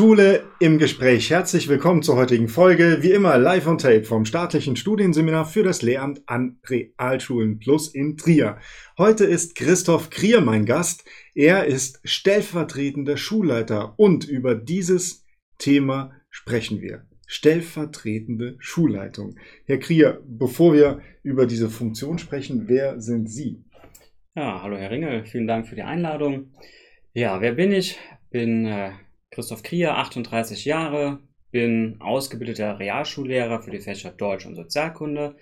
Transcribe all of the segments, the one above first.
Schule im Gespräch. Herzlich willkommen zur heutigen Folge. Wie immer live on tape vom staatlichen Studienseminar für das Lehramt an Realschulen Plus in Trier. Heute ist Christoph Krier mein Gast. Er ist stellvertretender Schulleiter und über dieses Thema sprechen wir. Stellvertretende Schulleitung. Herr Krier, bevor wir über diese Funktion sprechen, wer sind Sie? Ja, hallo Herr Ringel, vielen Dank für die Einladung. Ja, wer bin ich? Bin äh, Christoph Krier, 38 Jahre, bin ausgebildeter Realschullehrer für die Fächer Deutsch und Sozialkunde,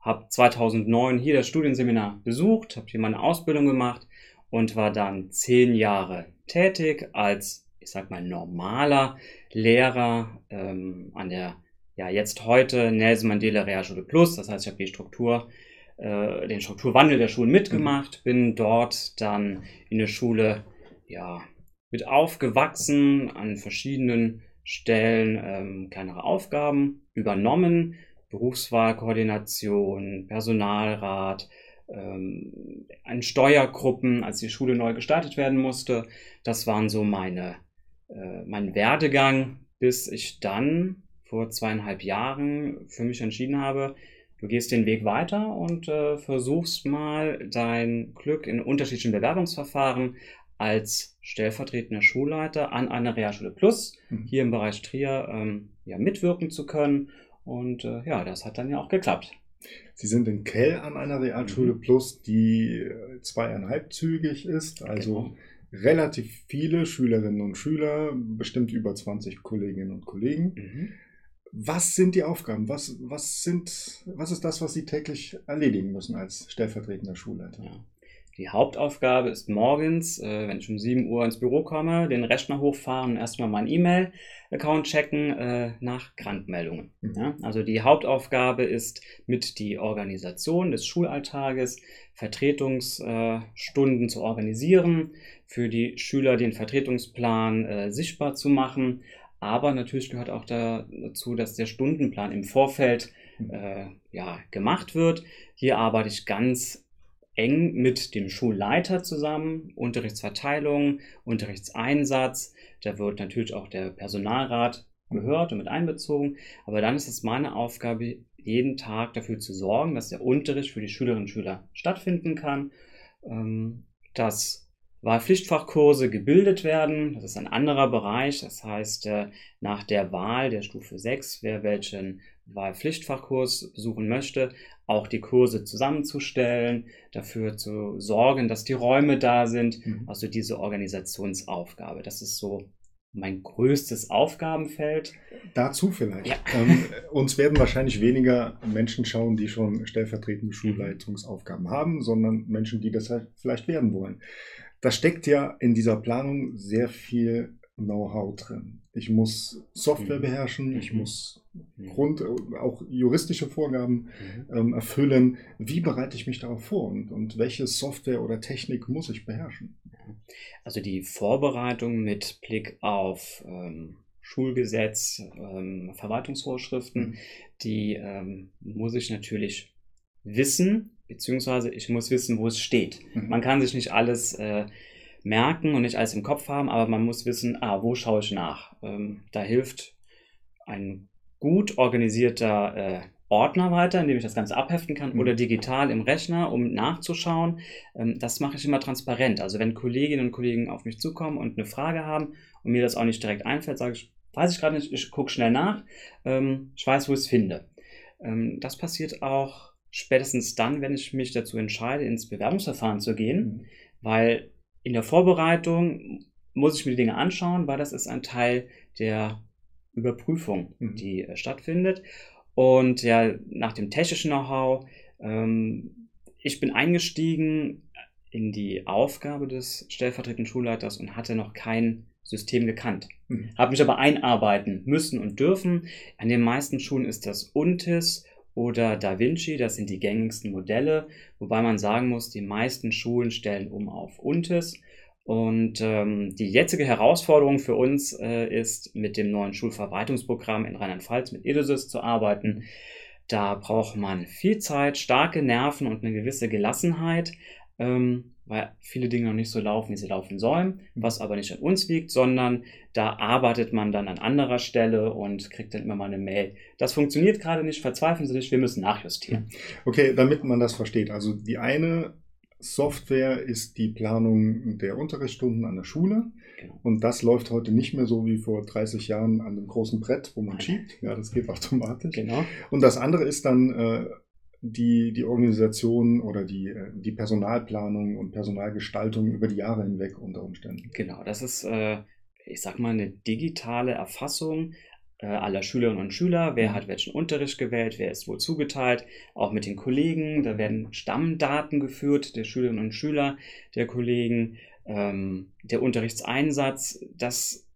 habe 2009 hier das Studienseminar besucht, habe hier meine Ausbildung gemacht und war dann zehn Jahre tätig als, ich sag mal, normaler Lehrer ähm, an der ja jetzt heute Nelson Mandela Realschule Plus. Das heißt, ich habe die Struktur, äh, den Strukturwandel der Schulen mitgemacht, bin dort dann in der Schule ja mit aufgewachsen, an verschiedenen Stellen ähm, kleinere Aufgaben übernommen, Berufswahlkoordination, Personalrat, ähm, an Steuergruppen, als die Schule neu gestartet werden musste. Das waren so meine, äh, mein Werdegang, bis ich dann vor zweieinhalb Jahren für mich entschieden habe, du gehst den Weg weiter und äh, versuchst mal dein Glück in unterschiedlichen Bewerbungsverfahren als stellvertretender Schulleiter an einer Realschule Plus mhm. hier im Bereich Trier ähm, ja, mitwirken zu können. Und äh, ja, das hat dann ja auch geklappt. Sie sind in Kell an einer Realschule mhm. Plus, die äh, zweieinhalbzügig ist, also genau. relativ viele Schülerinnen und Schüler, bestimmt über 20 Kolleginnen und Kollegen. Mhm. Was sind die Aufgaben? Was, was, sind, was ist das, was Sie täglich erledigen müssen als stellvertretender Schulleiter? Ja. Die Hauptaufgabe ist morgens, äh, wenn ich um 7 Uhr ins Büro komme, den Rechner hochfahren und erstmal meinen E-Mail-Account checken äh, nach Krankmeldungen. Mhm. Ja? Also die Hauptaufgabe ist mit die Organisation des Schulalltages, Vertretungsstunden zu organisieren, für die Schüler den Vertretungsplan äh, sichtbar zu machen. Aber natürlich gehört auch dazu, dass der Stundenplan im Vorfeld mhm. äh, ja, gemacht wird. Hier arbeite ich ganz eng mit dem Schulleiter zusammen, Unterrichtsverteilung, Unterrichtseinsatz. Da wird natürlich auch der Personalrat gehört und mit einbezogen. Aber dann ist es meine Aufgabe, jeden Tag dafür zu sorgen, dass der Unterricht für die Schülerinnen und Schüler stattfinden kann, ähm, Wahlpflichtfachkurse gebildet werden. Das ist ein anderer Bereich. Das heißt, äh, nach der Wahl der Stufe 6, wer welchen Wahlpflichtfachkurs besuchen möchte, auch die Kurse zusammenzustellen, dafür zu sorgen, dass die Räume da sind. Mhm. Also diese Organisationsaufgabe. Das ist so mein größtes Aufgabenfeld. Dazu vielleicht. Ja. Ähm, uns werden wahrscheinlich weniger Menschen schauen, die schon stellvertretende mhm. Schulleitungsaufgaben haben, sondern Menschen, die das halt vielleicht werden wollen. Da steckt ja in dieser Planung sehr viel Know-how drin. Ich muss Software mhm. beherrschen, ich mhm. muss mhm. Grund, auch juristische Vorgaben ähm, erfüllen. Wie bereite ich mich darauf vor und, und welche Software oder Technik muss ich beherrschen? Also die Vorbereitung mit Blick auf ähm, Schulgesetz, ähm, Verwaltungsvorschriften, die ähm, muss ich natürlich wissen, beziehungsweise ich muss wissen, wo es steht. Mhm. Man kann sich nicht alles äh, merken und nicht alles im Kopf haben, aber man muss wissen, ah, wo schaue ich nach? Ähm, da hilft ein gut organisierter äh, Ordner weiter, in dem ich das Ganze abheften kann mhm. oder digital im Rechner, um nachzuschauen. Ähm, das mache ich immer transparent. Also wenn Kolleginnen und Kollegen auf mich zukommen und eine Frage haben und mir das auch nicht direkt einfällt, sage ich, weiß ich gerade nicht, ich gucke schnell nach, ähm, ich weiß, wo ich es finde. Ähm, das passiert auch spätestens dann, wenn ich mich dazu entscheide, ins Bewerbungsverfahren zu gehen, mhm. weil in der Vorbereitung muss ich mir die Dinge anschauen, weil das ist ein Teil der Überprüfung, mhm. die äh, stattfindet. Und ja, nach dem technischen Know-how, ähm, ich bin eingestiegen in die Aufgabe des stellvertretenden Schulleiters und hatte noch kein System gekannt. Mhm. Habe mich aber einarbeiten müssen und dürfen. An den meisten Schulen ist das UNTIS oder Da Vinci, das sind die gängigsten Modelle, wobei man sagen muss, die meisten Schulen stellen um auf UNTIS. Und ähm, die jetzige Herausforderung für uns äh, ist, mit dem neuen Schulverwaltungsprogramm in Rheinland-Pfalz mit EDUSYS zu arbeiten. Da braucht man viel Zeit, starke Nerven und eine gewisse Gelassenheit. Ähm, weil viele Dinge noch nicht so laufen, wie sie laufen sollen, was aber nicht an uns liegt, sondern da arbeitet man dann an anderer Stelle und kriegt dann immer mal eine Mail. Das funktioniert gerade nicht, verzweifeln Sie nicht, wir müssen nachjustieren. Okay, damit man das versteht. Also die eine Software ist die Planung der Unterrichtsstunden an der Schule. Genau. Und das läuft heute nicht mehr so wie vor 30 Jahren an dem großen Brett, wo man schiebt. Ja, das geht automatisch. Genau. Und das andere ist dann äh, die, die Organisation oder die, äh, die Personalplanung und Personalgestaltung über die Jahre hinweg unter Umständen. Genau, das ist, äh, ich sag mal, eine digitale Erfassung äh, aller Schülerinnen und Schüler, wer mhm. hat welchen Unterricht gewählt, wer ist wo zugeteilt, auch mit den Kollegen, da werden Stammdaten geführt der Schülerinnen und Schüler, der Kollegen, ähm, der Unterrichtseinsatz, das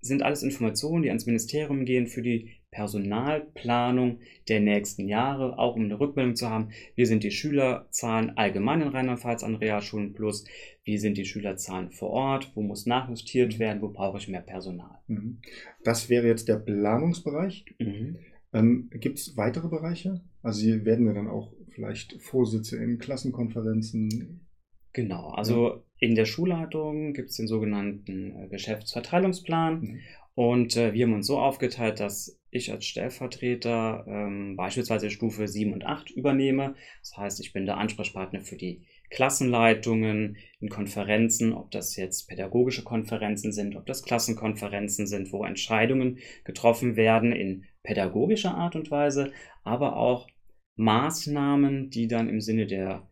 sind alles Informationen, die ans Ministerium gehen für die Personalplanung der nächsten Jahre, auch um eine Rückmeldung zu haben, wie sind die Schülerzahlen allgemein in Rheinland-Pfalz an Realschulen plus, wie sind die Schülerzahlen vor Ort, wo muss nachjustiert mhm. werden, wo brauche ich mehr Personal. Mhm. Das wäre jetzt der Planungsbereich. Mhm. Ähm, Gibt es weitere Bereiche? Also Sie werden ja dann auch vielleicht Vorsitze in Klassenkonferenzen. Genau, also in der Schulleitung gibt es den sogenannten äh, Geschäftsverteilungsplan. Mhm. Und äh, wir haben uns so aufgeteilt, dass ich als Stellvertreter ähm, beispielsweise Stufe 7 und 8 übernehme. Das heißt, ich bin der Ansprechpartner für die Klassenleitungen in Konferenzen, ob das jetzt pädagogische Konferenzen sind, ob das Klassenkonferenzen sind, wo Entscheidungen getroffen werden in pädagogischer Art und Weise, aber auch Maßnahmen, die dann im Sinne der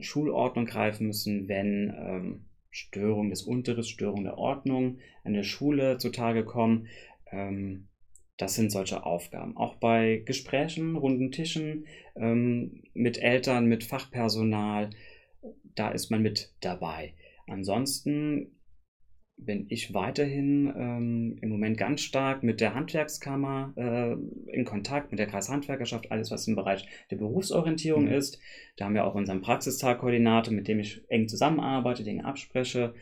Schulordnung greifen müssen, wenn ähm, Störung des Unterrichts, Störung der Ordnung an der Schule zutage kommen. Ähm, das sind solche Aufgaben. Auch bei Gesprächen, runden Tischen ähm, mit Eltern, mit Fachpersonal, da ist man mit dabei. Ansonsten bin ich weiterhin ähm, im Moment ganz stark mit der Handwerkskammer äh, in Kontakt, mit der Kreishandwerkerschaft, alles was im Bereich der Berufsorientierung mhm. ist. Da haben wir auch unseren Praxistagkoordinator, mit dem ich eng zusammenarbeite, Dinge abspreche.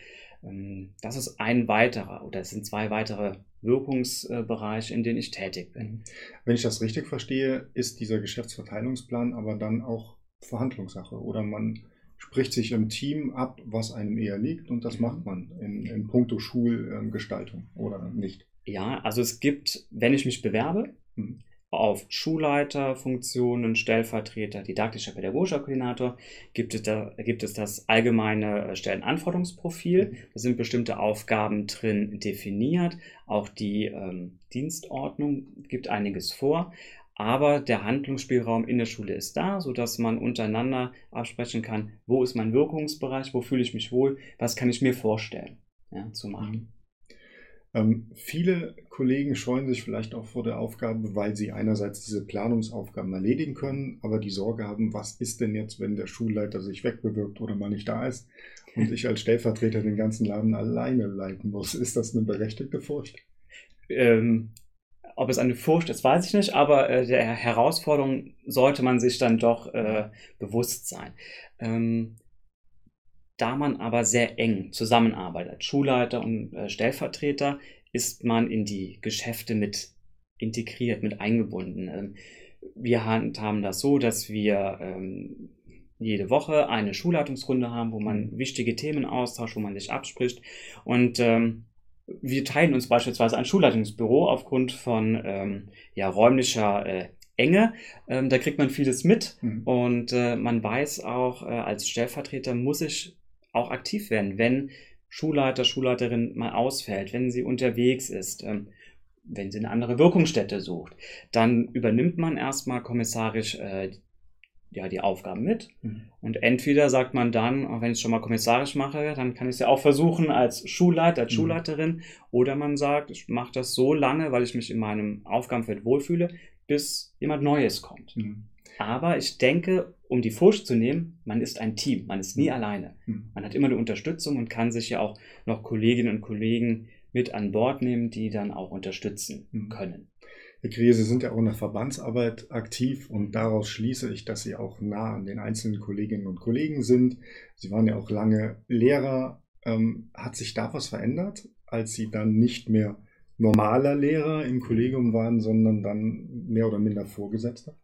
Ähm, das ist ein weiterer oder es sind zwei weitere Wirkungsbereiche, in denen ich tätig bin. Wenn ich das richtig verstehe, ist dieser Geschäftsverteilungsplan aber dann auch Verhandlungssache oder man spricht sich im Team ab, was einem eher liegt und das macht man in, in puncto Schulgestaltung oder nicht. Ja, also es gibt, wenn ich mich bewerbe, hm auf Schulleiterfunktionen, Stellvertreter, didaktischer pädagogischer Koordinator gibt es, da, gibt es das allgemeine äh, Stellenanforderungsprofil. Da sind bestimmte Aufgaben drin definiert. Auch die ähm, Dienstordnung gibt einiges vor. Aber der Handlungsspielraum in der Schule ist da, sodass man untereinander absprechen kann, wo ist mein Wirkungsbereich, wo fühle ich mich wohl, was kann ich mir vorstellen ja, zu machen. Mhm. Ähm, viele Kollegen scheuen sich vielleicht auch vor der Aufgabe, weil sie einerseits diese Planungsaufgaben erledigen können, aber die Sorge haben, was ist denn jetzt, wenn der Schulleiter sich wegbewirbt oder mal nicht da ist und ich als Stellvertreter den ganzen Laden alleine leiten muss. Ist das eine berechtigte Furcht? Ähm, ob es eine Furcht ist, weiß ich nicht, aber äh, der Herausforderung sollte man sich dann doch äh, bewusst sein. Ähm, da man aber sehr eng zusammenarbeitet, als Schulleiter und äh, Stellvertreter, ist man in die Geschäfte mit integriert, mit eingebunden. Ähm, wir handhaben das so, dass wir ähm, jede Woche eine Schulleitungsrunde haben, wo man mhm. wichtige Themen austauscht, wo man sich abspricht. Und ähm, wir teilen uns beispielsweise ein Schulleitungsbüro aufgrund von ähm, ja, räumlicher äh, Enge. Ähm, da kriegt man vieles mit mhm. und äh, man weiß auch, äh, als Stellvertreter muss ich auch aktiv werden, wenn Schulleiter, Schulleiterin mal ausfällt, wenn sie unterwegs ist, ähm, wenn sie eine andere Wirkungsstätte sucht, dann übernimmt man erstmal kommissarisch äh, ja, die Aufgaben mit. Mhm. Und entweder sagt man dann, auch wenn ich es schon mal kommissarisch mache, dann kann ich es ja auch versuchen als Schulleiter, als mhm. Schulleiterin. Oder man sagt, ich mache das so lange, weil ich mich in meinem Aufgabenfeld wohlfühle, bis jemand Neues kommt. Mhm. Aber ich denke, um die Furcht zu nehmen, man ist ein Team, man ist nie mhm. alleine. Mhm. Man hat immer eine Unterstützung und kann sich ja auch noch Kolleginnen und Kollegen mit an Bord nehmen, die dann auch unterstützen mhm. können. Herr sind ja auch in der Verbandsarbeit aktiv und daraus schließe ich, dass Sie auch nah an den einzelnen Kolleginnen und Kollegen sind. Sie waren ja auch lange Lehrer. Ähm, hat sich da was verändert, als Sie dann nicht mehr normaler Lehrer im Kollegium waren, sondern dann mehr oder minder Vorgesetzter?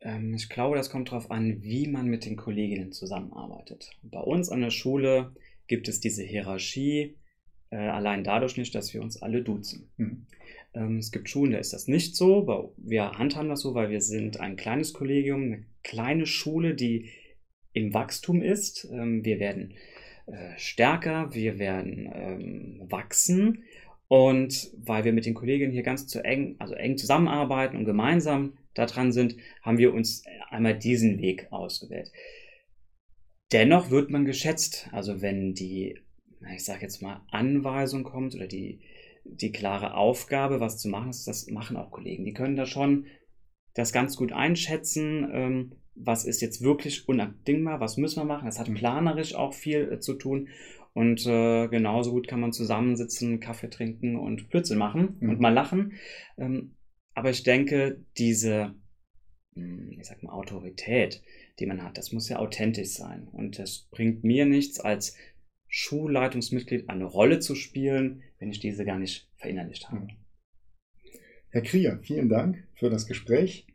Ähm, ich glaube, das kommt darauf an, wie man mit den Kolleginnen zusammenarbeitet. Bei uns an der Schule gibt es diese Hierarchie, äh, allein dadurch nicht, dass wir uns alle duzen. Mhm. Ähm, es gibt Schulen, da ist das nicht so. Wir handhaben das so, weil wir sind ein kleines Kollegium, eine kleine Schule, die im Wachstum ist. Ähm, wir werden äh, stärker, wir werden ähm, wachsen. Und weil wir mit den Kolleginnen hier ganz zu eng, also eng zusammenarbeiten und gemeinsam daran sind, haben wir uns einmal diesen Weg ausgewählt. Dennoch wird man geschätzt. Also wenn die, ich sage jetzt mal, Anweisung kommt oder die, die klare Aufgabe, was zu machen ist, das machen auch Kollegen. Die können da schon das ganz gut einschätzen, ähm, was ist jetzt wirklich unabdingbar, was müssen wir machen. Das hat mhm. planerisch auch viel äh, zu tun. Und äh, genauso gut kann man zusammensitzen, Kaffee trinken und Blödsinn machen mhm. und mal lachen. Ähm, aber ich denke, diese, hm, ich sag mal, Autorität, die man hat, das muss ja authentisch sein. Und das bringt mir nichts, als Schulleitungsmitglied eine Rolle zu spielen, wenn ich diese gar nicht verinnerlicht habe. Herr Krier, vielen Dank für das Gespräch.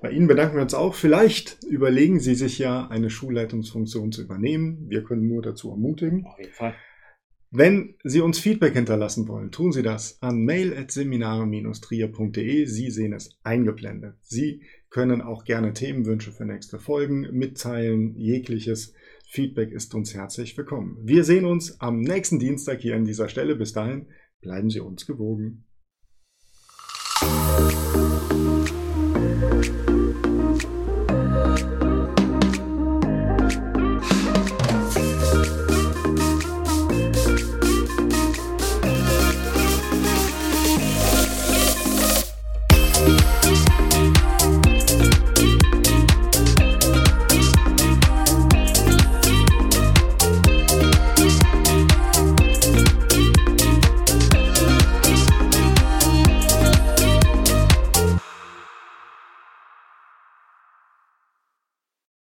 Bei Ihnen bedanken wir uns auch. Vielleicht überlegen Sie sich ja, eine Schulleitungsfunktion zu übernehmen. Wir können nur dazu ermutigen. Auf jeden Fall. Wenn Sie uns Feedback hinterlassen wollen, tun Sie das an mail.seminare-trier.de. Sie sehen es eingeblendet. Sie können auch gerne Themenwünsche für nächste Folgen mitteilen. Jegliches Feedback ist uns herzlich willkommen. Wir sehen uns am nächsten Dienstag hier an dieser Stelle. Bis dahin bleiben Sie uns gewogen.